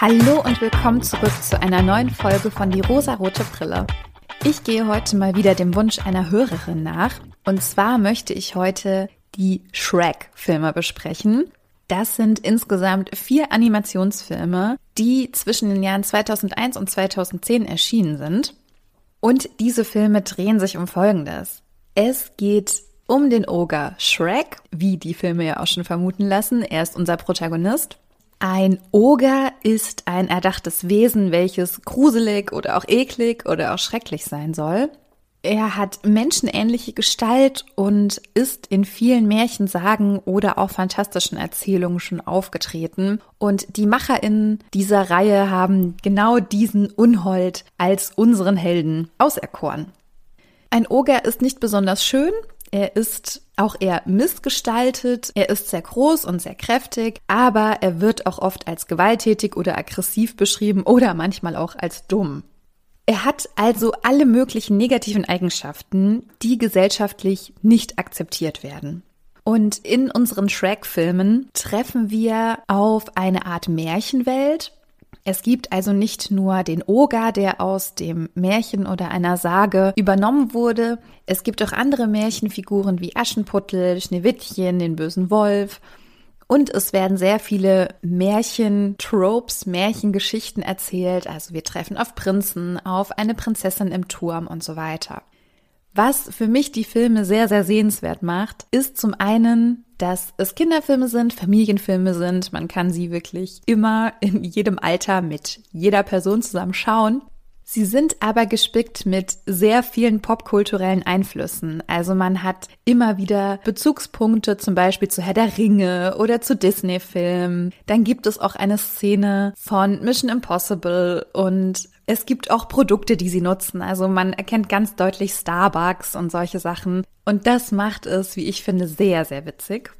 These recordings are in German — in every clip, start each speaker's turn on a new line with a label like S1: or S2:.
S1: Hallo und willkommen zurück zu einer neuen Folge von Die rosarote Brille. Ich gehe heute mal wieder dem Wunsch einer Hörerin nach. Und zwar möchte ich heute die Shrek-Filme besprechen. Das sind insgesamt vier Animationsfilme, die zwischen den Jahren 2001 und 2010 erschienen sind. Und diese Filme drehen sich um Folgendes. Es geht um den Oger Shrek, wie die Filme ja auch schon vermuten lassen. Er ist unser Protagonist. Ein Oger ist ein erdachtes Wesen, welches gruselig oder auch eklig oder auch schrecklich sein soll. Er hat menschenähnliche Gestalt und ist in vielen Märchensagen oder auch fantastischen Erzählungen schon aufgetreten. Und die MacherInnen dieser Reihe haben genau diesen Unhold als unseren Helden auserkoren. Ein Oger ist nicht besonders schön, er ist auch eher missgestaltet, er ist sehr groß und sehr kräftig, aber er wird auch oft als gewalttätig oder aggressiv beschrieben oder manchmal auch als dumm. Er hat also alle möglichen negativen Eigenschaften, die gesellschaftlich nicht akzeptiert werden. Und in unseren Shrek-Filmen treffen wir auf eine Art Märchenwelt, es gibt also nicht nur den Oger, der aus dem Märchen oder einer Sage übernommen wurde. Es gibt auch andere Märchenfiguren wie Aschenputtel, Schneewittchen, den bösen Wolf. Und es werden sehr viele Märchen-Tropes, Märchengeschichten erzählt. Also wir treffen auf Prinzen, auf eine Prinzessin im Turm und so weiter. Was für mich die Filme sehr, sehr sehenswert macht, ist zum einen dass es Kinderfilme sind, Familienfilme sind. Man kann sie wirklich immer in jedem Alter mit jeder Person zusammen schauen. Sie sind aber gespickt mit sehr vielen popkulturellen Einflüssen. Also man hat immer wieder Bezugspunkte zum Beispiel zu Herr der Ringe oder zu Disney-Filmen. Dann gibt es auch eine Szene von Mission Impossible und es gibt auch Produkte, die sie nutzen. Also man erkennt ganz deutlich Starbucks und solche Sachen. Und das macht es, wie ich finde, sehr, sehr witzig.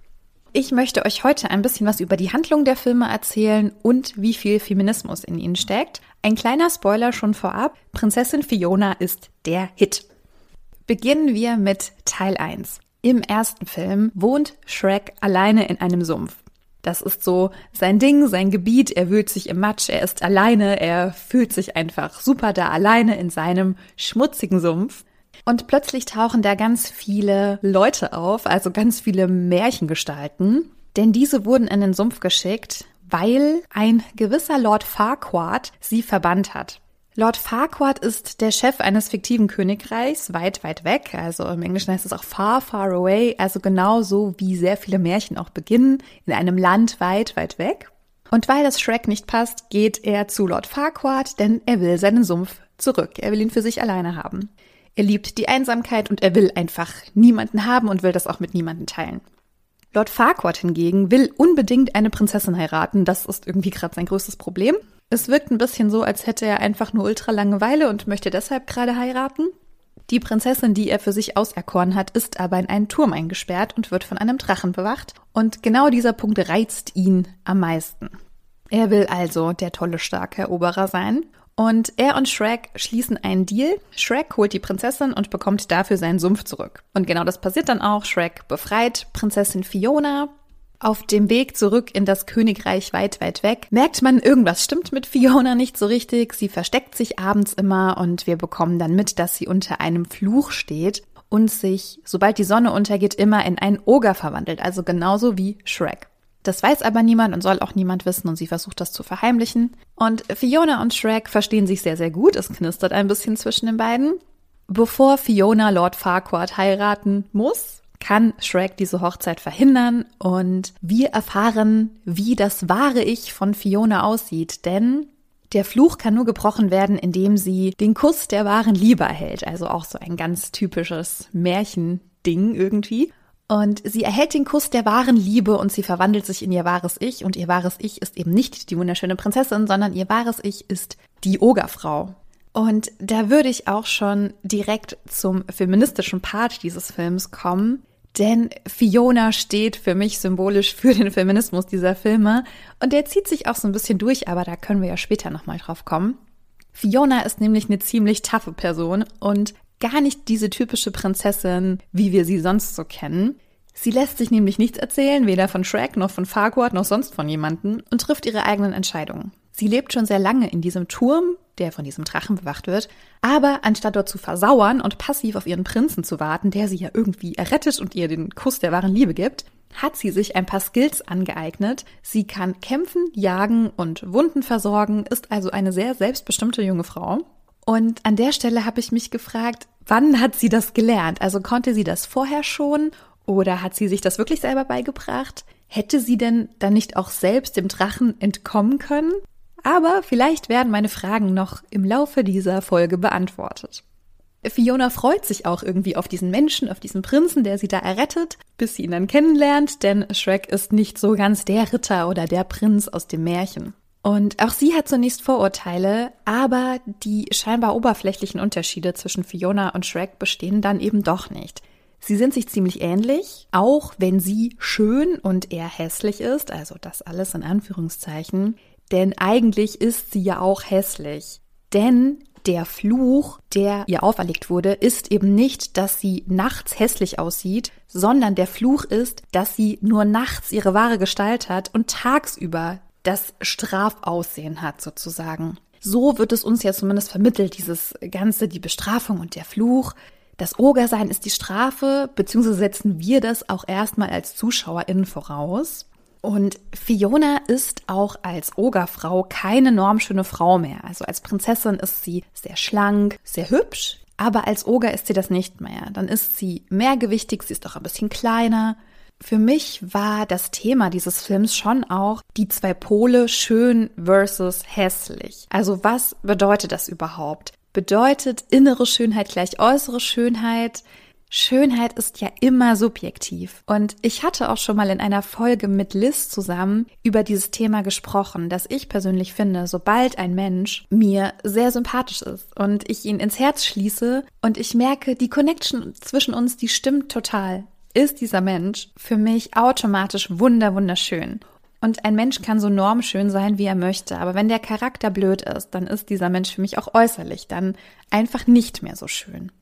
S1: Ich möchte euch heute ein bisschen was über die Handlung der Filme erzählen und wie viel Feminismus in ihnen steckt. Ein kleiner Spoiler schon vorab. Prinzessin Fiona ist der Hit. Beginnen wir mit Teil 1. Im ersten Film wohnt Shrek alleine in einem Sumpf. Das ist so sein Ding, sein Gebiet. Er wühlt sich im Matsch, er ist alleine, er fühlt sich einfach super da alleine in seinem schmutzigen Sumpf. Und plötzlich tauchen da ganz viele Leute auf, also ganz viele Märchengestalten. Denn diese wurden in den Sumpf geschickt, weil ein gewisser Lord Farquaad sie verbannt hat. Lord Farquaad ist der Chef eines fiktiven Königreichs, weit, weit weg. Also im Englischen heißt es auch far, far away. Also genau so wie sehr viele Märchen auch beginnen, in einem Land weit, weit weg. Und weil das Shrek nicht passt, geht er zu Lord Farquaad, denn er will seinen Sumpf zurück. Er will ihn für sich alleine haben. Er liebt die Einsamkeit und er will einfach niemanden haben und will das auch mit niemanden teilen. Lord Farquaad hingegen will unbedingt eine Prinzessin heiraten. Das ist irgendwie gerade sein größtes Problem. Es wirkt ein bisschen so, als hätte er einfach nur ultra Langeweile und möchte deshalb gerade heiraten. Die Prinzessin, die er für sich auserkoren hat, ist aber in einen Turm eingesperrt und wird von einem Drachen bewacht. Und genau dieser Punkt reizt ihn am meisten. Er will also der tolle, starke Eroberer sein. Und er und Shrek schließen einen Deal. Shrek holt die Prinzessin und bekommt dafür seinen Sumpf zurück. Und genau das passiert dann auch. Shrek befreit Prinzessin Fiona, auf dem Weg zurück in das Königreich weit, weit weg merkt man, irgendwas stimmt mit Fiona nicht so richtig. Sie versteckt sich abends immer und wir bekommen dann mit, dass sie unter einem Fluch steht und sich, sobald die Sonne untergeht, immer in einen Oger verwandelt. Also genauso wie Shrek. Das weiß aber niemand und soll auch niemand wissen und sie versucht das zu verheimlichen. Und Fiona und Shrek verstehen sich sehr, sehr gut. Es knistert ein bisschen zwischen den beiden. Bevor Fiona Lord Farquaad heiraten muss, kann Shrek diese Hochzeit verhindern und wir erfahren, wie das wahre Ich von Fiona aussieht, denn der Fluch kann nur gebrochen werden, indem sie den Kuss der wahren Liebe erhält, also auch so ein ganz typisches Märchending irgendwie. Und sie erhält den Kuss der wahren Liebe und sie verwandelt sich in ihr wahres Ich und ihr wahres Ich ist eben nicht die wunderschöne Prinzessin, sondern ihr wahres Ich ist die Ogerfrau. Und da würde ich auch schon direkt zum feministischen Part dieses Films kommen, denn Fiona steht für mich symbolisch für den Feminismus dieser Filme und der zieht sich auch so ein bisschen durch, aber da können wir ja später nochmal drauf kommen. Fiona ist nämlich eine ziemlich taffe Person und gar nicht diese typische Prinzessin, wie wir sie sonst so kennen. Sie lässt sich nämlich nichts erzählen, weder von Shrek noch von Farquaad noch sonst von jemanden und trifft ihre eigenen Entscheidungen. Sie lebt schon sehr lange in diesem Turm, der von diesem Drachen bewacht wird, aber anstatt dort zu versauern und passiv auf ihren Prinzen zu warten, der sie ja irgendwie errettet und ihr den Kuss der wahren Liebe gibt, hat sie sich ein paar Skills angeeignet. Sie kann kämpfen, jagen und Wunden versorgen, ist also eine sehr selbstbestimmte junge Frau. Und an der Stelle habe ich mich gefragt, wann hat sie das gelernt? Also konnte sie das vorher schon oder hat sie sich das wirklich selber beigebracht? Hätte sie denn dann nicht auch selbst dem Drachen entkommen können? Aber vielleicht werden meine Fragen noch im Laufe dieser Folge beantwortet. Fiona freut sich auch irgendwie auf diesen Menschen, auf diesen Prinzen, der sie da errettet, bis sie ihn dann kennenlernt, denn Shrek ist nicht so ganz der Ritter oder der Prinz aus dem Märchen. Und auch sie hat zunächst Vorurteile, aber die scheinbar oberflächlichen Unterschiede zwischen Fiona und Shrek bestehen dann eben doch nicht. Sie sind sich ziemlich ähnlich, auch wenn sie schön und er hässlich ist, also das alles in Anführungszeichen, denn eigentlich ist sie ja auch hässlich. Denn der Fluch, der ihr auferlegt wurde, ist eben nicht, dass sie nachts hässlich aussieht, sondern der Fluch ist, dass sie nur nachts ihre wahre Gestalt hat und tagsüber das Strafaussehen hat sozusagen. So wird es uns ja zumindest vermittelt, dieses Ganze, die Bestrafung und der Fluch. Das Ogersein ist die Strafe, beziehungsweise setzen wir das auch erstmal als ZuschauerInnen voraus. Und Fiona ist auch als Ogerfrau keine normschöne Frau mehr. Also als Prinzessin ist sie sehr schlank, sehr hübsch, aber als Oger ist sie das nicht mehr. Dann ist sie mehrgewichtig, sie ist auch ein bisschen kleiner, für mich war das Thema dieses Films schon auch die zwei Pole schön versus hässlich. Also was bedeutet das überhaupt? Bedeutet innere Schönheit gleich äußere Schönheit? Schönheit ist ja immer subjektiv. Und ich hatte auch schon mal in einer Folge mit Liz zusammen über dieses Thema gesprochen, dass ich persönlich finde, sobald ein Mensch mir sehr sympathisch ist und ich ihn ins Herz schließe und ich merke, die Connection zwischen uns, die stimmt total ist dieser Mensch für mich automatisch wunder wunderschön. Und ein Mensch kann so normschön sein, wie er möchte, aber wenn der Charakter blöd ist, dann ist dieser Mensch für mich auch äußerlich dann einfach nicht mehr so schön.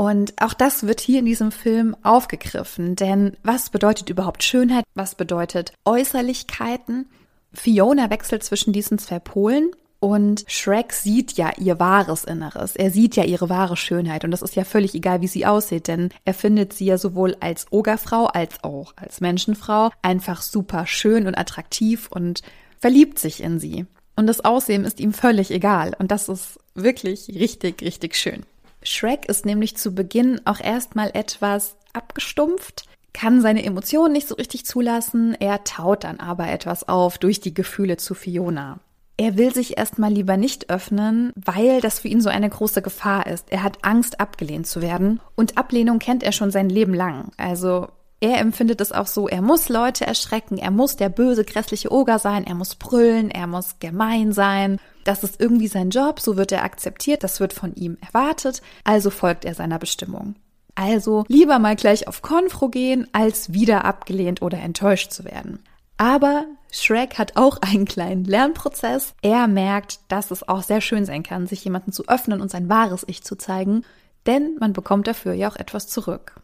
S1: Und auch das wird hier in diesem Film aufgegriffen, denn was bedeutet überhaupt Schönheit? Was bedeutet Äußerlichkeiten? Fiona wechselt zwischen diesen zwei Polen und Shrek sieht ja ihr wahres Inneres. Er sieht ja ihre wahre Schönheit. Und das ist ja völlig egal, wie sie aussieht, denn er findet sie ja sowohl als Ogerfrau als auch als Menschenfrau einfach super schön und attraktiv und verliebt sich in sie. Und das Aussehen ist ihm völlig egal. Und das ist wirklich richtig, richtig schön. Shrek ist nämlich zu Beginn auch erstmal etwas abgestumpft, kann seine Emotionen nicht so richtig zulassen. Er taut dann aber etwas auf durch die Gefühle zu Fiona. Er will sich erstmal lieber nicht öffnen, weil das für ihn so eine große Gefahr ist. Er hat Angst, abgelehnt zu werden. Und Ablehnung kennt er schon sein Leben lang. Also er empfindet es auch so, er muss Leute erschrecken, er muss der böse, grässliche Oger sein, er muss brüllen, er muss gemein sein. Das ist irgendwie sein Job, so wird er akzeptiert, das wird von ihm erwartet, also folgt er seiner Bestimmung. Also lieber mal gleich auf Konfro gehen, als wieder abgelehnt oder enttäuscht zu werden. Aber Shrek hat auch einen kleinen Lernprozess. Er merkt, dass es auch sehr schön sein kann, sich jemanden zu öffnen und sein wahres Ich zu zeigen, denn man bekommt dafür ja auch etwas zurück.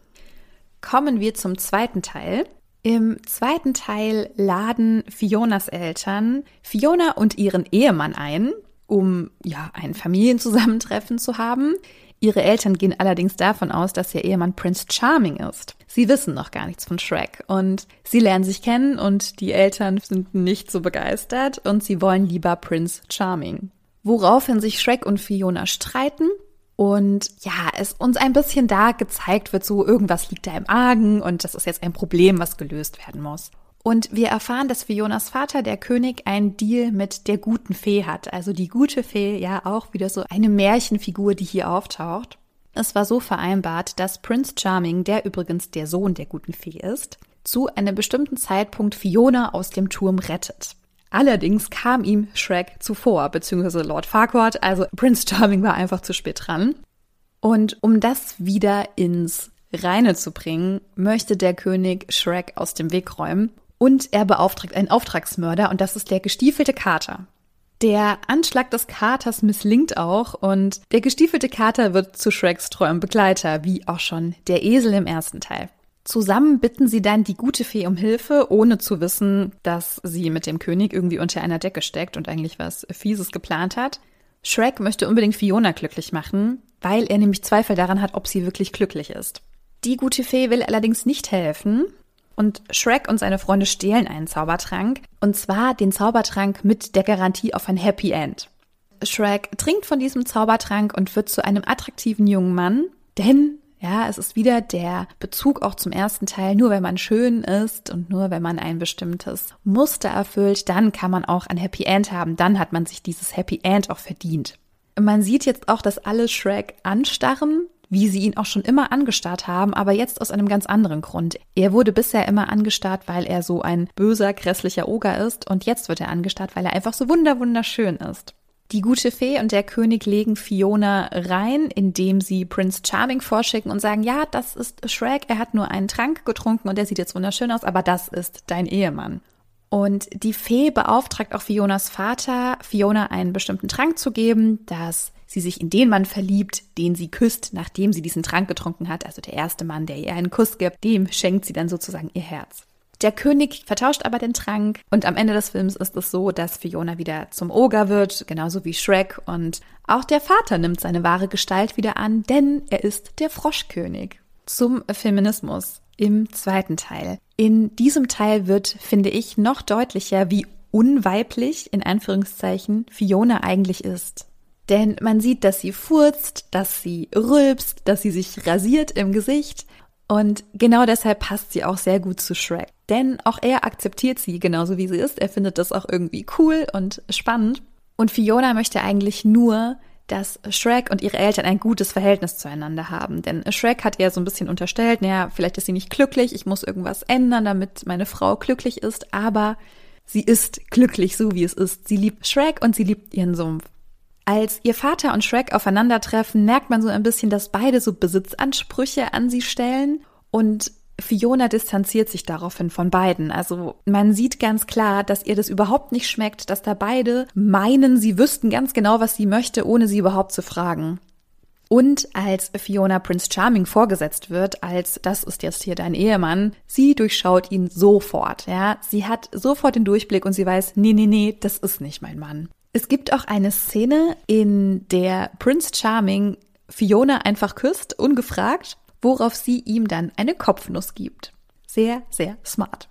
S1: Kommen wir zum zweiten Teil. Im zweiten Teil laden Fionas Eltern Fiona und ihren Ehemann ein, um ja ein Familienzusammentreffen zu haben. Ihre Eltern gehen allerdings davon aus, dass ihr Ehemann Prince Charming ist. Sie wissen noch gar nichts von Shrek und sie lernen sich kennen und die Eltern sind nicht so begeistert und sie wollen lieber Prince Charming. Woraufhin sich Shrek und Fiona streiten und ja, es uns ein bisschen da gezeigt wird, so irgendwas liegt da im Argen und das ist jetzt ein Problem, was gelöst werden muss. Und wir erfahren, dass Fionas Vater, der König, einen Deal mit der guten Fee hat. Also die gute Fee, ja, auch wieder so eine Märchenfigur, die hier auftaucht. Es war so vereinbart, dass Prince Charming, der übrigens der Sohn der guten Fee ist, zu einem bestimmten Zeitpunkt Fiona aus dem Turm rettet. Allerdings kam ihm Shrek zuvor, beziehungsweise Lord Farquaad, also Prince Charming war einfach zu spät dran. Und um das wieder ins Reine zu bringen, möchte der König Shrek aus dem Weg räumen und er beauftragt einen Auftragsmörder und das ist der gestiefelte Kater. Der Anschlag des Katers misslingt auch und der gestiefelte Kater wird zu Shreks treuem Begleiter, wie auch schon der Esel im ersten Teil. Zusammen bitten sie dann die gute Fee um Hilfe, ohne zu wissen, dass sie mit dem König irgendwie unter einer Decke steckt und eigentlich was Fieses geplant hat. Shrek möchte unbedingt Fiona glücklich machen, weil er nämlich Zweifel daran hat, ob sie wirklich glücklich ist. Die gute Fee will allerdings nicht helfen und Shrek und seine Freunde stehlen einen Zaubertrank und zwar den Zaubertrank mit der Garantie auf ein Happy End. Shrek trinkt von diesem Zaubertrank und wird zu einem attraktiven jungen Mann, denn ja, es ist wieder der Bezug auch zum ersten Teil. Nur wenn man schön ist und nur wenn man ein bestimmtes Muster erfüllt, dann kann man auch ein Happy End haben. Dann hat man sich dieses Happy End auch verdient. Man sieht jetzt auch, dass alle Shrek anstarren, wie sie ihn auch schon immer angestarrt haben, aber jetzt aus einem ganz anderen Grund. Er wurde bisher immer angestarrt, weil er so ein böser, grässlicher Oger ist und jetzt wird er angestarrt, weil er einfach so wunderwunderschön ist. Die gute Fee und der König legen Fiona rein, indem sie Prince Charming vorschicken und sagen, ja, das ist Shrek, er hat nur einen Trank getrunken und er sieht jetzt wunderschön aus, aber das ist dein Ehemann. Und die Fee beauftragt auch Fionas Vater, Fiona einen bestimmten Trank zu geben, dass sie sich in den Mann verliebt, den sie küsst, nachdem sie diesen Trank getrunken hat. Also der erste Mann, der ihr einen Kuss gibt, dem schenkt sie dann sozusagen ihr Herz. Der König vertauscht aber den Trank und am Ende des Films ist es so, dass Fiona wieder zum Oger wird, genauso wie Shrek und auch der Vater nimmt seine wahre Gestalt wieder an, denn er ist der Froschkönig. Zum Feminismus im zweiten Teil. In diesem Teil wird, finde ich, noch deutlicher, wie unweiblich in Anführungszeichen Fiona eigentlich ist. Denn man sieht, dass sie furzt, dass sie rülpst, dass sie sich rasiert im Gesicht und genau deshalb passt sie auch sehr gut zu Shrek. Denn auch er akzeptiert sie genauso wie sie ist. Er findet das auch irgendwie cool und spannend. Und Fiona möchte eigentlich nur, dass Shrek und ihre Eltern ein gutes Verhältnis zueinander haben. Denn Shrek hat ihr so ein bisschen unterstellt, naja, vielleicht ist sie nicht glücklich, ich muss irgendwas ändern, damit meine Frau glücklich ist, aber sie ist glücklich, so wie es ist. Sie liebt Shrek und sie liebt ihren Sumpf. Als ihr Vater und Shrek aufeinandertreffen, merkt man so ein bisschen, dass beide so Besitzansprüche an sie stellen und Fiona distanziert sich daraufhin von beiden. Also man sieht ganz klar, dass ihr das überhaupt nicht schmeckt, dass da beide meinen, sie wüssten ganz genau, was sie möchte, ohne sie überhaupt zu fragen. Und als Fiona Prince Charming vorgesetzt wird, als das ist jetzt hier dein Ehemann, sie durchschaut ihn sofort, ja. Sie hat sofort den Durchblick und sie weiß, nee, nee, nee, das ist nicht mein Mann. Es gibt auch eine Szene, in der Prince Charming Fiona einfach küsst, ungefragt, worauf sie ihm dann eine Kopfnuss gibt. Sehr, sehr smart.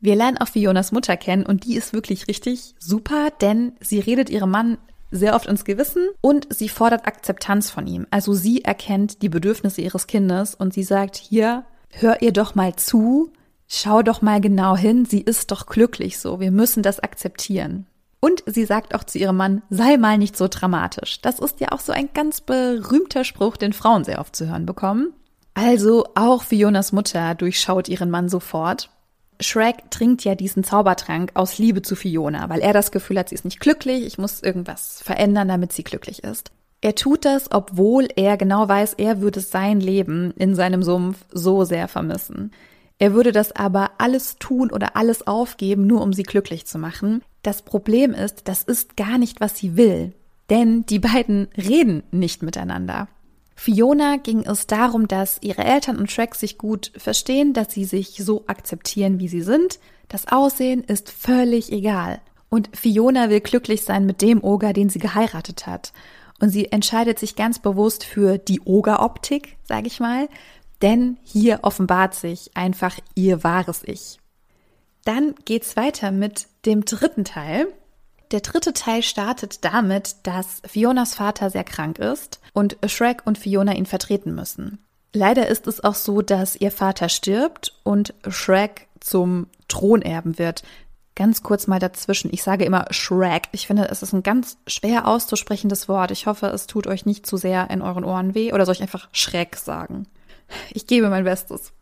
S1: Wir lernen auch Fionas Mutter kennen und die ist wirklich richtig super, denn sie redet ihrem Mann sehr oft ins Gewissen und sie fordert Akzeptanz von ihm. Also sie erkennt die Bedürfnisse ihres Kindes und sie sagt, hier, hör ihr doch mal zu, schau doch mal genau hin, sie ist doch glücklich so, wir müssen das akzeptieren. Und sie sagt auch zu ihrem Mann, sei mal nicht so dramatisch. Das ist ja auch so ein ganz berühmter Spruch, den Frauen sehr oft zu hören bekommen. Also auch Fionas Mutter durchschaut ihren Mann sofort. Shrek trinkt ja diesen Zaubertrank aus Liebe zu Fiona, weil er das Gefühl hat, sie ist nicht glücklich, ich muss irgendwas verändern, damit sie glücklich ist. Er tut das, obwohl er genau weiß, er würde sein Leben in seinem Sumpf so sehr vermissen. Er würde das aber alles tun oder alles aufgeben, nur um sie glücklich zu machen. Das Problem ist, das ist gar nicht, was sie will. Denn die beiden reden nicht miteinander. Fiona ging es darum, dass ihre Eltern und Shrek sich gut verstehen, dass sie sich so akzeptieren, wie sie sind. Das Aussehen ist völlig egal. Und Fiona will glücklich sein mit dem Oger, den sie geheiratet hat. Und sie entscheidet sich ganz bewusst für die Ogeroptik, sage ich mal, denn hier offenbart sich einfach ihr wahres Ich. Dann geht's weiter mit dem dritten Teil. Der dritte Teil startet damit, dass Fionas Vater sehr krank ist und Shrek und Fiona ihn vertreten müssen. Leider ist es auch so, dass ihr Vater stirbt und Shrek zum Thronerben wird. Ganz kurz mal dazwischen. Ich sage immer Shrek. Ich finde, es ist ein ganz schwer auszusprechendes Wort. Ich hoffe, es tut euch nicht zu sehr in euren Ohren weh. Oder soll ich einfach Schreck sagen? Ich gebe mein Bestes.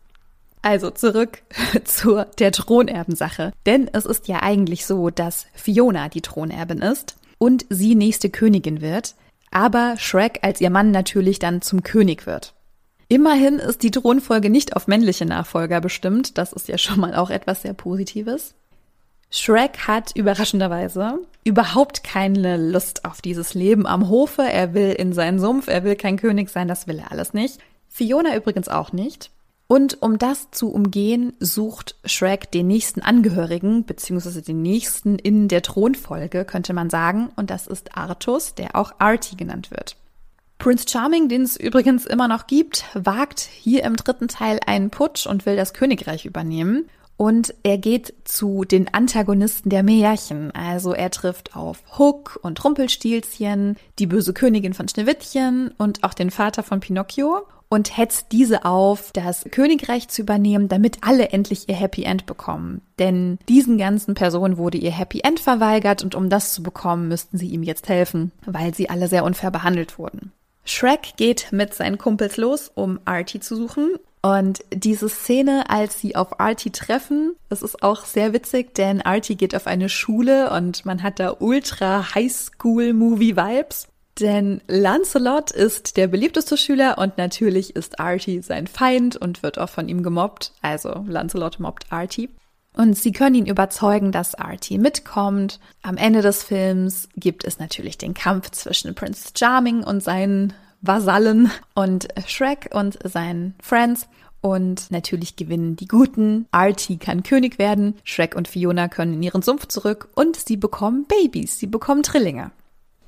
S1: Also zurück zur der Thronerbensache. Denn es ist ja eigentlich so, dass Fiona die Thronerbin ist und sie nächste Königin wird, aber Shrek als ihr Mann natürlich dann zum König wird. Immerhin ist die Thronfolge nicht auf männliche Nachfolger bestimmt, das ist ja schon mal auch etwas sehr Positives. Shrek hat überraschenderweise überhaupt keine Lust auf dieses Leben am Hofe, er will in seinen Sumpf, er will kein König sein, das will er alles nicht. Fiona übrigens auch nicht. Und um das zu umgehen, sucht Shrek den nächsten Angehörigen, beziehungsweise den nächsten in der Thronfolge, könnte man sagen. Und das ist Artus, der auch Artie genannt wird. Prince Charming, den es übrigens immer noch gibt, wagt hier im dritten Teil einen Putsch und will das Königreich übernehmen. Und er geht zu den Antagonisten der Märchen. Also er trifft auf Hook und Rumpelstilzchen, die böse Königin von Schneewittchen und auch den Vater von Pinocchio und hetzt diese auf, das Königreich zu übernehmen, damit alle endlich ihr Happy End bekommen. Denn diesen ganzen Personen wurde ihr Happy End verweigert und um das zu bekommen, müssten sie ihm jetzt helfen, weil sie alle sehr unfair behandelt wurden. Shrek geht mit seinen Kumpels los, um Artie zu suchen und diese Szene, als sie auf Artie treffen, das ist auch sehr witzig, denn Artie geht auf eine Schule und man hat da ultra Highschool-Movie-Vibes. Denn Lancelot ist der beliebteste Schüler und natürlich ist Artie sein Feind und wird auch von ihm gemobbt. Also Lancelot mobbt Artie. Und sie können ihn überzeugen, dass Artie mitkommt. Am Ende des Films gibt es natürlich den Kampf zwischen Prince Charming und seinen Vasallen und Shrek und seinen Friends. Und natürlich gewinnen die Guten. Artie kann König werden. Shrek und Fiona können in ihren Sumpf zurück und sie bekommen Babys. Sie bekommen Trillinge.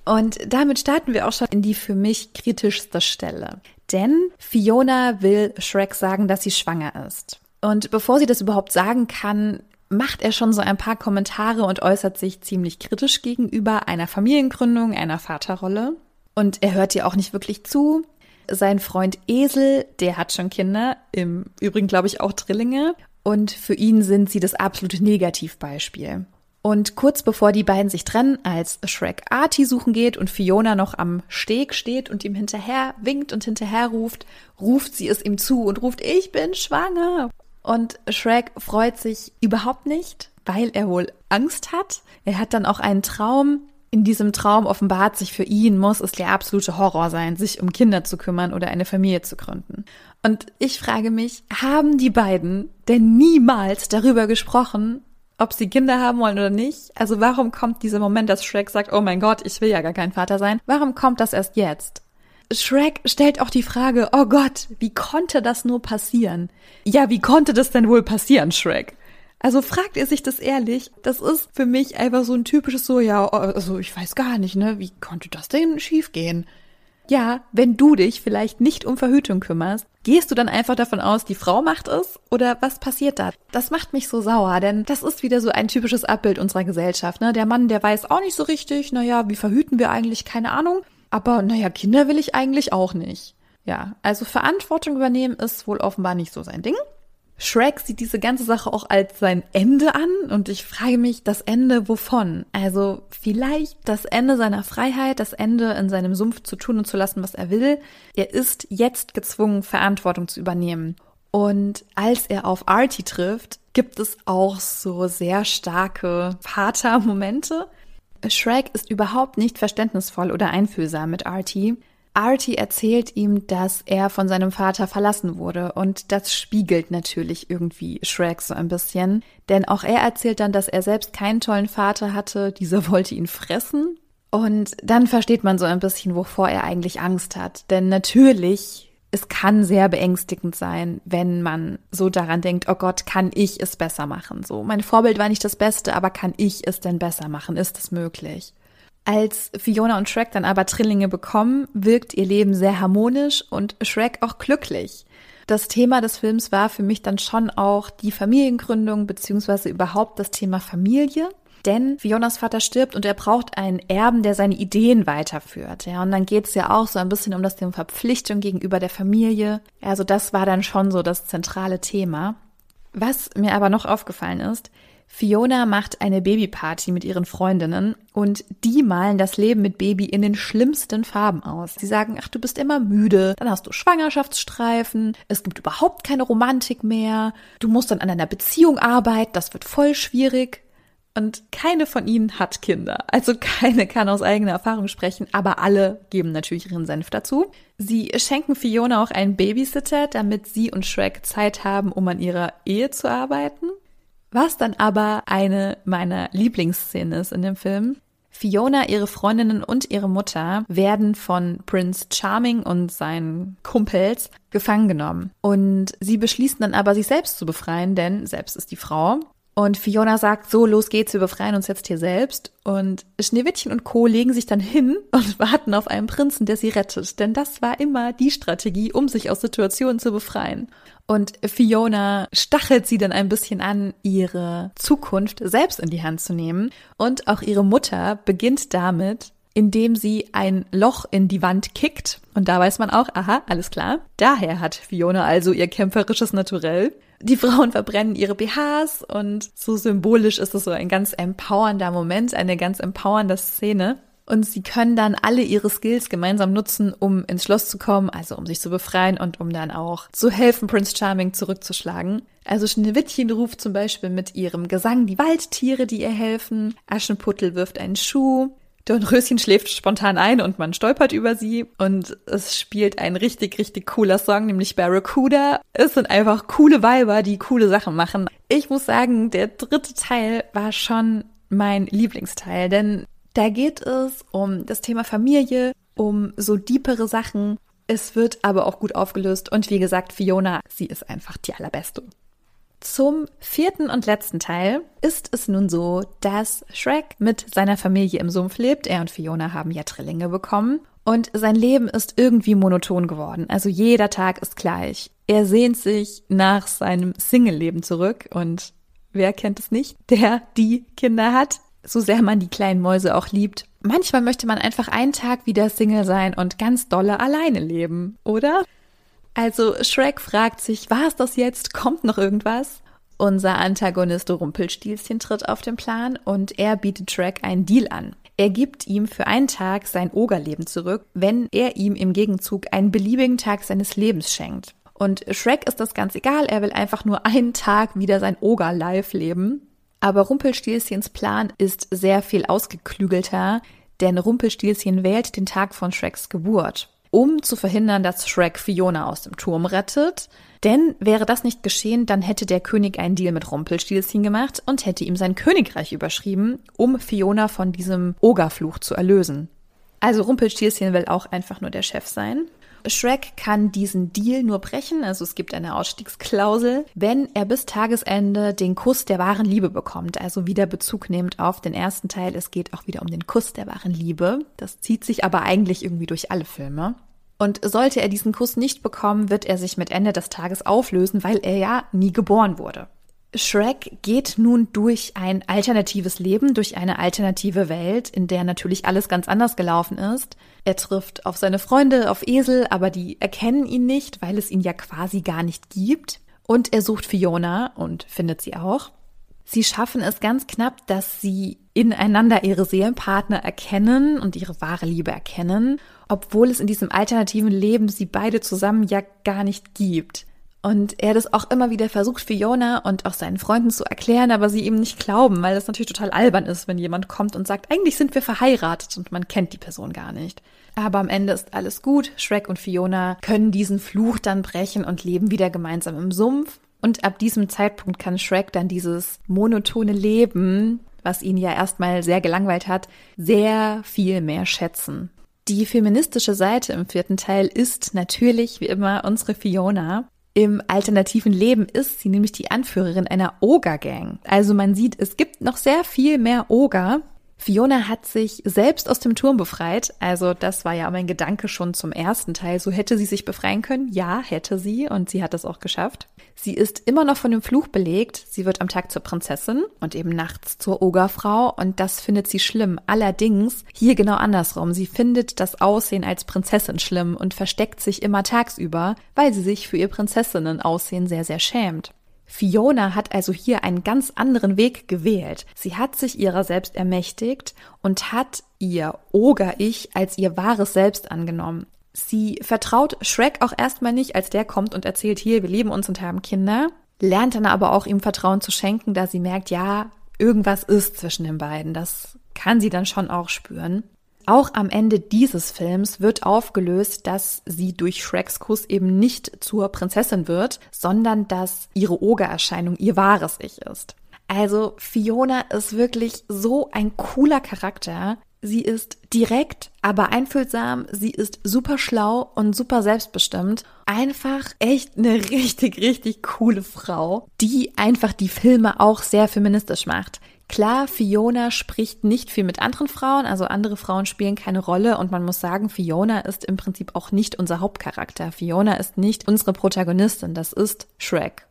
S1: Und damit starten wir auch schon in die für mich kritischste Stelle. Denn Fiona will Shrek sagen, dass sie schwanger ist. Und bevor sie das überhaupt sagen kann, macht er schon so ein paar Kommentare und äußert sich ziemlich kritisch gegenüber einer Familiengründung, einer Vaterrolle. Und er hört ihr auch nicht wirklich zu. Sein Freund Esel, der hat schon Kinder, im Übrigen glaube ich auch Drillinge. Und für ihn sind sie das absolute Negativbeispiel. Und kurz bevor die beiden sich trennen, als Shrek Artie suchen geht und Fiona noch am Steg steht und ihm hinterher winkt und hinterher ruft, ruft sie es ihm zu und ruft, ich bin schwanger. Und Shrek freut sich überhaupt nicht, weil er wohl Angst hat. Er hat dann auch einen Traum, in diesem Traum offenbart sich für ihn, muss es der absolute Horror sein, sich um Kinder zu kümmern oder eine Familie zu gründen. Und ich frage mich, haben die beiden denn niemals darüber gesprochen, ob sie Kinder haben wollen oder nicht? Also warum kommt dieser Moment, dass Shrek sagt, oh mein Gott, ich will ja gar kein Vater sein? Warum kommt das erst jetzt? Shrek stellt auch die Frage, oh Gott, wie konnte das nur passieren? Ja, wie konnte das denn wohl passieren, Shrek? Also fragt ihr sich das ehrlich? Das ist für mich einfach so ein typisches so, ja, also ich weiß gar nicht, ne? Wie konnte das denn schiefgehen? Ja, wenn du dich vielleicht nicht um Verhütung kümmerst, gehst du dann einfach davon aus, die Frau macht es? Oder was passiert da? Das macht mich so sauer, denn das ist wieder so ein typisches Abbild unserer Gesellschaft, ne? Der Mann, der weiß auch nicht so richtig, naja, wie verhüten wir eigentlich? Keine Ahnung. Aber naja, Kinder will ich eigentlich auch nicht. Ja, also Verantwortung übernehmen ist wohl offenbar nicht so sein Ding. Shrek sieht diese ganze Sache auch als sein Ende an und ich frage mich, das Ende wovon? Also vielleicht das Ende seiner Freiheit, das Ende in seinem Sumpf zu tun und zu lassen, was er will. Er ist jetzt gezwungen, Verantwortung zu übernehmen. Und als er auf Artie trifft, gibt es auch so sehr starke Vater-Momente. Shrek ist überhaupt nicht verständnisvoll oder einfühlsam mit Artie. Artie erzählt ihm, dass er von seinem Vater verlassen wurde und das spiegelt natürlich irgendwie Shrek so ein bisschen, denn auch er erzählt dann, dass er selbst keinen tollen Vater hatte, dieser wollte ihn fressen und dann versteht man so ein bisschen, wovor er eigentlich Angst hat, denn natürlich es kann sehr beängstigend sein, wenn man so daran denkt, oh Gott, kann ich es besser machen? So, mein Vorbild war nicht das Beste, aber kann ich es denn besser machen? Ist es möglich? Als Fiona und Shrek dann aber Trillinge bekommen, wirkt ihr Leben sehr harmonisch und Shrek auch glücklich. Das Thema des Films war für mich dann schon auch die Familiengründung beziehungsweise überhaupt das Thema Familie. Denn Fionas Vater stirbt und er braucht einen Erben, der seine Ideen weiterführt. Ja, und dann geht es ja auch so ein bisschen um das Thema Verpflichtung gegenüber der Familie. Also das war dann schon so das zentrale Thema. Was mir aber noch aufgefallen ist, Fiona macht eine Babyparty mit ihren Freundinnen und die malen das Leben mit Baby in den schlimmsten Farben aus. Sie sagen, ach, du bist immer müde, dann hast du Schwangerschaftsstreifen, es gibt überhaupt keine Romantik mehr, du musst dann an einer Beziehung arbeiten, das wird voll schwierig. Und keine von ihnen hat Kinder. Also keine kann aus eigener Erfahrung sprechen, aber alle geben natürlich ihren Senf dazu. Sie schenken Fiona auch einen Babysitter, damit sie und Shrek Zeit haben, um an ihrer Ehe zu arbeiten. Was dann aber eine meiner Lieblingsszenen ist in dem Film. Fiona, ihre Freundinnen und ihre Mutter werden von Prince Charming und seinen Kumpels gefangen genommen. Und sie beschließen dann aber, sich selbst zu befreien, denn selbst ist die Frau. Und Fiona sagt, so, los geht's, wir befreien uns jetzt hier selbst. Und Schneewittchen und Co. legen sich dann hin und warten auf einen Prinzen, der sie rettet. Denn das war immer die Strategie, um sich aus Situationen zu befreien. Und Fiona stachelt sie dann ein bisschen an, ihre Zukunft selbst in die Hand zu nehmen. Und auch ihre Mutter beginnt damit, indem sie ein Loch in die Wand kickt. Und da weiß man auch, aha, alles klar. Daher hat Fiona also ihr kämpferisches Naturell. Die Frauen verbrennen ihre BHs und so symbolisch ist es so ein ganz empowernder Moment, eine ganz empowernde Szene. Und sie können dann alle ihre Skills gemeinsam nutzen, um ins Schloss zu kommen, also um sich zu befreien und um dann auch zu helfen, Prince Charming zurückzuschlagen. Also Schneewittchen ruft zum Beispiel mit ihrem Gesang die Waldtiere, die ihr helfen. Aschenputtel wirft einen Schuh. Dornröschen schläft spontan ein und man stolpert über sie und es spielt ein richtig, richtig cooler Song, nämlich Barracuda. Es sind einfach coole Weiber, die coole Sachen machen. Ich muss sagen, der dritte Teil war schon mein Lieblingsteil, denn da geht es um das Thema Familie, um so diepere Sachen. Es wird aber auch gut aufgelöst und wie gesagt, Fiona, sie ist einfach die allerbeste. Zum vierten und letzten Teil ist es nun so, dass Shrek mit seiner Familie im Sumpf lebt. Er und Fiona haben ja Trillinge bekommen. Und sein Leben ist irgendwie monoton geworden. Also jeder Tag ist gleich. Er sehnt sich nach seinem Single-Leben zurück. Und wer kennt es nicht, der die Kinder hat? So sehr man die kleinen Mäuse auch liebt. Manchmal möchte man einfach einen Tag wieder Single sein und ganz dolle alleine leben, oder? Also Shrek fragt sich, war es das jetzt? Kommt noch irgendwas? Unser Antagonist Rumpelstilzchen tritt auf den Plan und er bietet Shrek einen Deal an. Er gibt ihm für einen Tag sein Ogerleben zurück, wenn er ihm im Gegenzug einen beliebigen Tag seines Lebens schenkt. Und Shrek ist das ganz egal, er will einfach nur einen Tag wieder sein Oger-Life leben. Aber Rumpelstilzchens Plan ist sehr viel ausgeklügelter, denn Rumpelstilzchen wählt den Tag von Shreks Geburt um zu verhindern, dass Shrek Fiona aus dem Turm rettet. Denn wäre das nicht geschehen, dann hätte der König einen Deal mit Rumpelstilzchen gemacht und hätte ihm sein Königreich überschrieben, um Fiona von diesem Ogerfluch zu erlösen. Also Rumpelstilzchen will auch einfach nur der Chef sein. Shrek kann diesen Deal nur brechen, also es gibt eine Ausstiegsklausel, wenn er bis Tagesende den Kuss der wahren Liebe bekommt, also wieder Bezug nimmt auf den ersten Teil. Es geht auch wieder um den Kuss der wahren Liebe. Das zieht sich aber eigentlich irgendwie durch alle Filme. Und sollte er diesen Kuss nicht bekommen, wird er sich mit Ende des Tages auflösen, weil er ja nie geboren wurde. Shrek geht nun durch ein alternatives Leben, durch eine alternative Welt, in der natürlich alles ganz anders gelaufen ist. Er trifft auf seine Freunde, auf Esel, aber die erkennen ihn nicht, weil es ihn ja quasi gar nicht gibt. Und er sucht Fiona und findet sie auch. Sie schaffen es ganz knapp, dass sie ineinander ihre Seelenpartner erkennen und ihre wahre Liebe erkennen obwohl es in diesem alternativen Leben sie beide zusammen ja gar nicht gibt. Und er das auch immer wieder versucht, Fiona und auch seinen Freunden zu erklären, aber sie ihm nicht glauben, weil das natürlich total albern ist, wenn jemand kommt und sagt, eigentlich sind wir verheiratet und man kennt die Person gar nicht. Aber am Ende ist alles gut. Shrek und Fiona können diesen Fluch dann brechen und leben wieder gemeinsam im Sumpf. Und ab diesem Zeitpunkt kann Shrek dann dieses monotone Leben, was ihn ja erstmal sehr gelangweilt hat, sehr viel mehr schätzen. Die feministische Seite im vierten Teil ist natürlich wie immer unsere Fiona. Im alternativen Leben ist sie nämlich die Anführerin einer Oger-Gang. Also man sieht, es gibt noch sehr viel mehr Oger. Fiona hat sich selbst aus dem Turm befreit. Also das war ja mein Gedanke schon zum ersten Teil. So hätte sie sich befreien können. Ja, hätte sie. Und sie hat es auch geschafft. Sie ist immer noch von dem Fluch belegt. Sie wird am Tag zur Prinzessin und eben nachts zur Ogerfrau und das findet sie schlimm. Allerdings hier genau andersrum. Sie findet das Aussehen als Prinzessin schlimm und versteckt sich immer tagsüber, weil sie sich für ihr Prinzessinnen-Aussehen sehr, sehr schämt. Fiona hat also hier einen ganz anderen Weg gewählt. Sie hat sich ihrer selbst ermächtigt und hat ihr Oger-Ich als ihr wahres Selbst angenommen. Sie vertraut Shrek auch erstmal nicht, als der kommt und erzählt, hier, wir lieben uns und haben Kinder, lernt dann aber auch ihm Vertrauen zu schenken, da sie merkt, ja, irgendwas ist zwischen den beiden. Das kann sie dann schon auch spüren. Auch am Ende dieses Films wird aufgelöst, dass sie durch Shreks Kuss eben nicht zur Prinzessin wird, sondern dass ihre Ogererscheinung ihr wahres Ich ist. Also Fiona ist wirklich so ein cooler Charakter. Sie ist direkt, aber einfühlsam. Sie ist super schlau und super selbstbestimmt. Einfach echt eine richtig, richtig coole Frau, die einfach die Filme auch sehr feministisch macht. Klar, Fiona spricht nicht viel mit anderen Frauen, also andere Frauen spielen keine Rolle und man muss sagen, Fiona ist im Prinzip auch nicht unser Hauptcharakter. Fiona ist nicht unsere Protagonistin, das ist Shrek.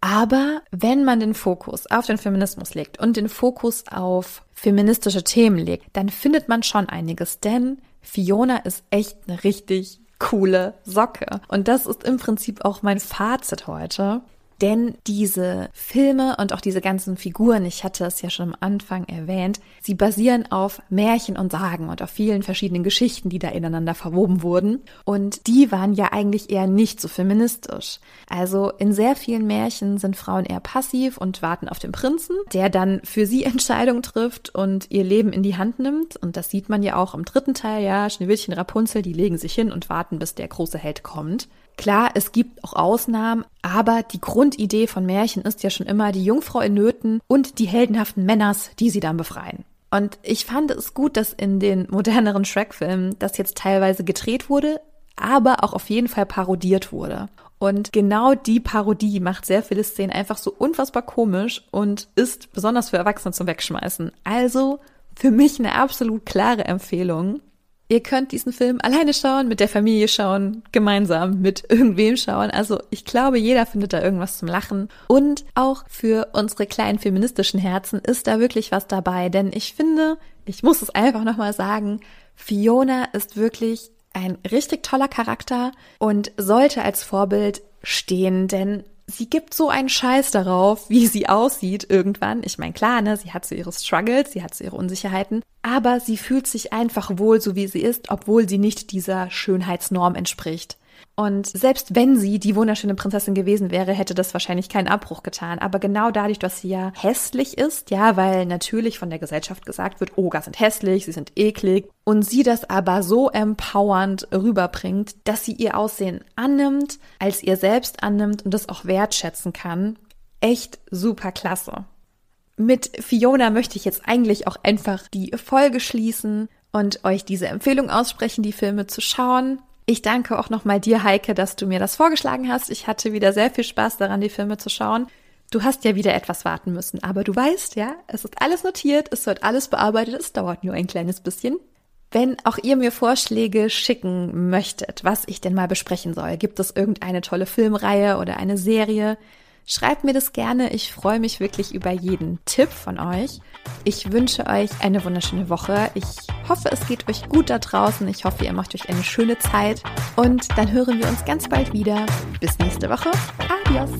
S1: Aber wenn man den Fokus auf den Feminismus legt und den Fokus auf feministische Themen legt, dann findet man schon einiges, denn Fiona ist echt eine richtig coole Socke. Und das ist im Prinzip auch mein Fazit heute. Denn diese Filme und auch diese ganzen Figuren, ich hatte es ja schon am Anfang erwähnt, sie basieren auf Märchen und Sagen und auf vielen verschiedenen Geschichten, die da ineinander verwoben wurden. Und die waren ja eigentlich eher nicht so feministisch. Also in sehr vielen Märchen sind Frauen eher passiv und warten auf den Prinzen, der dann für sie Entscheidungen trifft und ihr Leben in die Hand nimmt. Und das sieht man ja auch im dritten Teil, ja, Schneewittchen, Rapunzel, die legen sich hin und warten, bis der große Held kommt. Klar, es gibt auch Ausnahmen, aber die Grundidee von Märchen ist ja schon immer die Jungfrau in Nöten und die heldenhaften Männers, die sie dann befreien. Und ich fand es gut, dass in den moderneren Shrek-Filmen das jetzt teilweise gedreht wurde, aber auch auf jeden Fall parodiert wurde. Und genau die Parodie macht sehr viele Szenen einfach so unfassbar komisch und ist besonders für Erwachsene zum Wegschmeißen. Also für mich eine absolut klare Empfehlung. Ihr könnt diesen Film alleine schauen, mit der Familie schauen, gemeinsam mit irgendwem schauen. Also ich glaube, jeder findet da irgendwas zum Lachen. Und auch für unsere kleinen feministischen Herzen ist da wirklich was dabei. Denn ich finde, ich muss es einfach nochmal sagen, Fiona ist wirklich ein richtig toller Charakter und sollte als Vorbild stehen, denn sie gibt so einen Scheiß darauf, wie sie aussieht irgendwann. Ich meine, klar, ne, sie hat so ihre Struggles, sie hat so ihre Unsicherheiten, aber sie fühlt sich einfach wohl, so wie sie ist, obwohl sie nicht dieser Schönheitsnorm entspricht. Und selbst wenn sie die wunderschöne Prinzessin gewesen wäre, hätte das wahrscheinlich keinen Abbruch getan. Aber genau dadurch, dass sie ja hässlich ist, ja, weil natürlich von der Gesellschaft gesagt wird, Oger sind hässlich, sie sind eklig, und sie das aber so empowernd rüberbringt, dass sie ihr Aussehen annimmt, als ihr selbst annimmt und das auch wertschätzen kann. Echt super klasse. Mit Fiona möchte ich jetzt eigentlich auch einfach die Folge schließen und euch diese Empfehlung aussprechen, die Filme zu schauen. Ich danke auch nochmal dir, Heike, dass du mir das vorgeschlagen hast. Ich hatte wieder sehr viel Spaß daran, die Filme zu schauen. Du hast ja wieder etwas warten müssen, aber du weißt, ja, es ist alles notiert, es wird alles bearbeitet, es dauert nur ein kleines bisschen. Wenn auch ihr mir Vorschläge schicken möchtet, was ich denn mal besprechen soll, gibt es irgendeine tolle Filmreihe oder eine Serie, Schreibt mir das gerne. Ich freue mich wirklich über jeden Tipp von euch. Ich wünsche euch eine wunderschöne Woche. Ich hoffe, es geht euch gut da draußen. Ich hoffe, ihr macht euch eine schöne Zeit. Und dann hören wir uns ganz bald wieder. Bis nächste Woche. Adios.